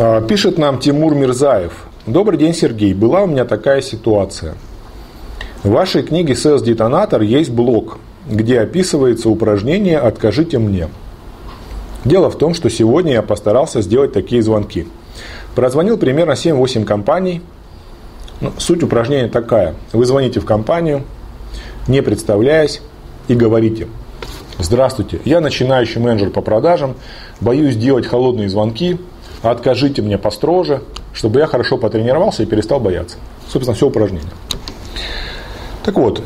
А, пишет нам Тимур Мирзаев. Добрый день, Сергей. Была у меня такая ситуация. В вашей книге «Sales Детонатор» есть блок, где описывается упражнение «Откажите мне». Дело в том, что сегодня я постарался сделать такие звонки. Прозвонил примерно 7-8 компаний. Ну, суть упражнения такая. Вы звоните в компанию, не представляясь, и говорите «Здравствуйте, я начинающий менеджер по продажам, боюсь делать холодные звонки, откажите мне построже, чтобы я хорошо потренировался и перестал бояться. Собственно, все упражнение. Так вот,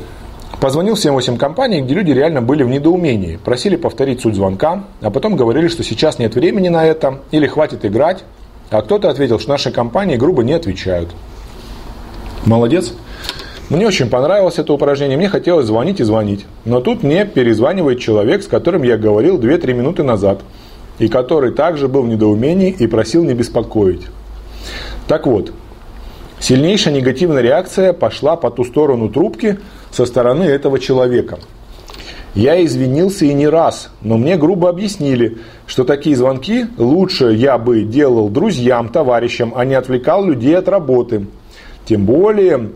позвонил 7-8 компаний, где люди реально были в недоумении, просили повторить суть звонка, а потом говорили, что сейчас нет времени на это, или хватит играть, а кто-то ответил, что наши компании грубо не отвечают. Молодец. Мне очень понравилось это упражнение, мне хотелось звонить и звонить. Но тут мне перезванивает человек, с которым я говорил 2-3 минуты назад – и который также был в недоумении и просил не беспокоить. Так вот, сильнейшая негативная реакция пошла по ту сторону трубки со стороны этого человека. Я извинился и не раз, но мне грубо объяснили, что такие звонки лучше я бы делал друзьям, товарищам, а не отвлекал людей от работы. Тем более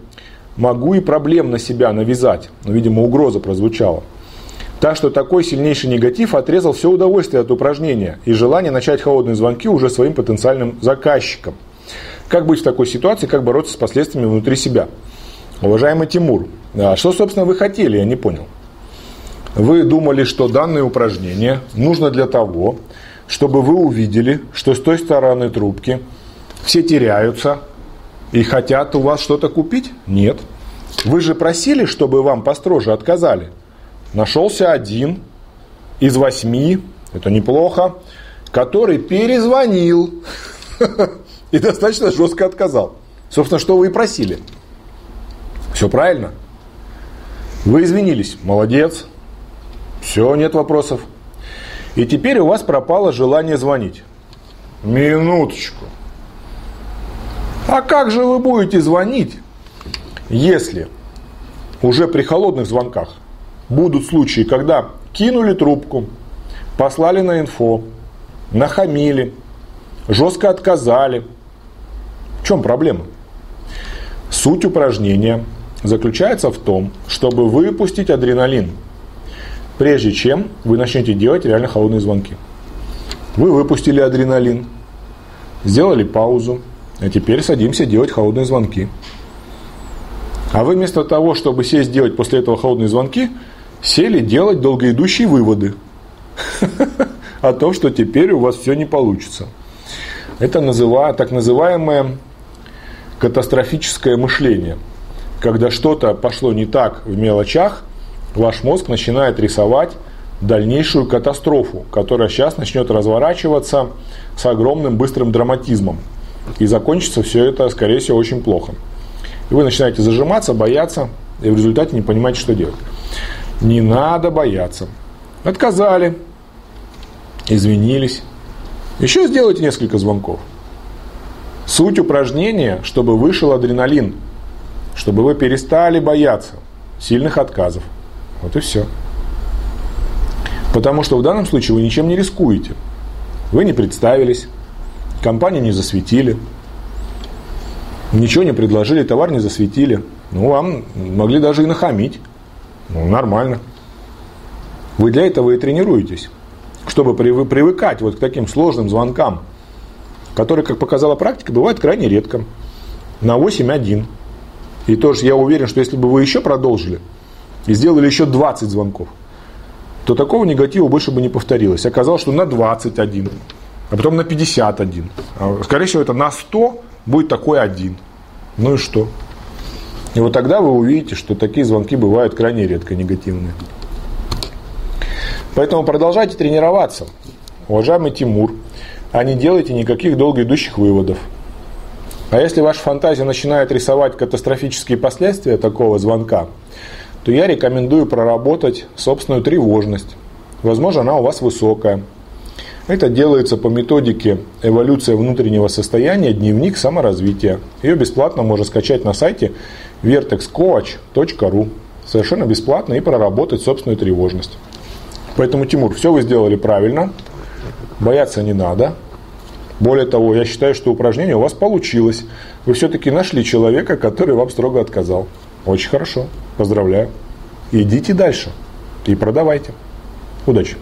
могу и проблем на себя навязать. Но, видимо, угроза прозвучала. Так что такой сильнейший негатив отрезал все удовольствие от упражнения и желание начать холодные звонки уже своим потенциальным заказчикам. Как быть в такой ситуации, как бороться с последствиями внутри себя? Уважаемый Тимур, а что, собственно, вы хотели, я не понял. Вы думали, что данное упражнение нужно для того, чтобы вы увидели, что с той стороны трубки все теряются и хотят у вас что-то купить? Нет. Вы же просили, чтобы вам построже отказали – нашелся один из восьми, это неплохо, который перезвонил и достаточно жестко отказал. Собственно, что вы и просили. Все правильно. Вы извинились. Молодец. Все, нет вопросов. И теперь у вас пропало желание звонить. Минуточку. А как же вы будете звонить, если уже при холодных звонках будут случаи, когда кинули трубку, послали на инфо, нахамили, жестко отказали. В чем проблема? Суть упражнения заключается в том, чтобы выпустить адреналин, прежде чем вы начнете делать реально холодные звонки. Вы выпустили адреналин, сделали паузу, а теперь садимся делать холодные звонки. А вы вместо того, чтобы сесть делать после этого холодные звонки, сели делать долгоидущие выводы о том, что теперь у вас все не получится. Это так называемое катастрофическое мышление. Когда что-то пошло не так в мелочах, ваш мозг начинает рисовать дальнейшую катастрофу, которая сейчас начнет разворачиваться с огромным быстрым драматизмом. И закончится все это, скорее всего, очень плохо. И вы начинаете зажиматься, бояться, и в результате не понимаете, что делать. Не надо бояться. Отказали, извинились. Еще сделайте несколько звонков. Суть упражнения, чтобы вышел адреналин, чтобы вы перестали бояться сильных отказов. Вот и все. Потому что в данном случае вы ничем не рискуете. Вы не представились, компанию не засветили, ничего не предложили, товар не засветили. Ну, вам могли даже и нахамить. Ну, нормально. Вы для этого и тренируетесь, чтобы привыкать вот к таким сложным звонкам, которые, как показала практика, бывают крайне редко. На 8-1. И тоже я уверен, что если бы вы еще продолжили и сделали еще 20 звонков, то такого негатива больше бы не повторилось. Оказалось, что на 21, а потом на 51. А, скорее всего, это на 100 будет такой один. Ну и что? И вот тогда вы увидите, что такие звонки бывают крайне редко негативные. Поэтому продолжайте тренироваться, уважаемый Тимур, а не делайте никаких долго идущих выводов. А если ваша фантазия начинает рисовать катастрофические последствия такого звонка, то я рекомендую проработать собственную тревожность. Возможно, она у вас высокая. Это делается по методике эволюция внутреннего состояния, дневник саморазвития. Ее бесплатно можно скачать на сайте vertexcoach.ru совершенно бесплатно и проработать собственную тревожность. Поэтому, Тимур, все вы сделали правильно, бояться не надо. Более того, я считаю, что упражнение у вас получилось. Вы все-таки нашли человека, который вам строго отказал. Очень хорошо. Поздравляю. Идите дальше и продавайте. Удачи!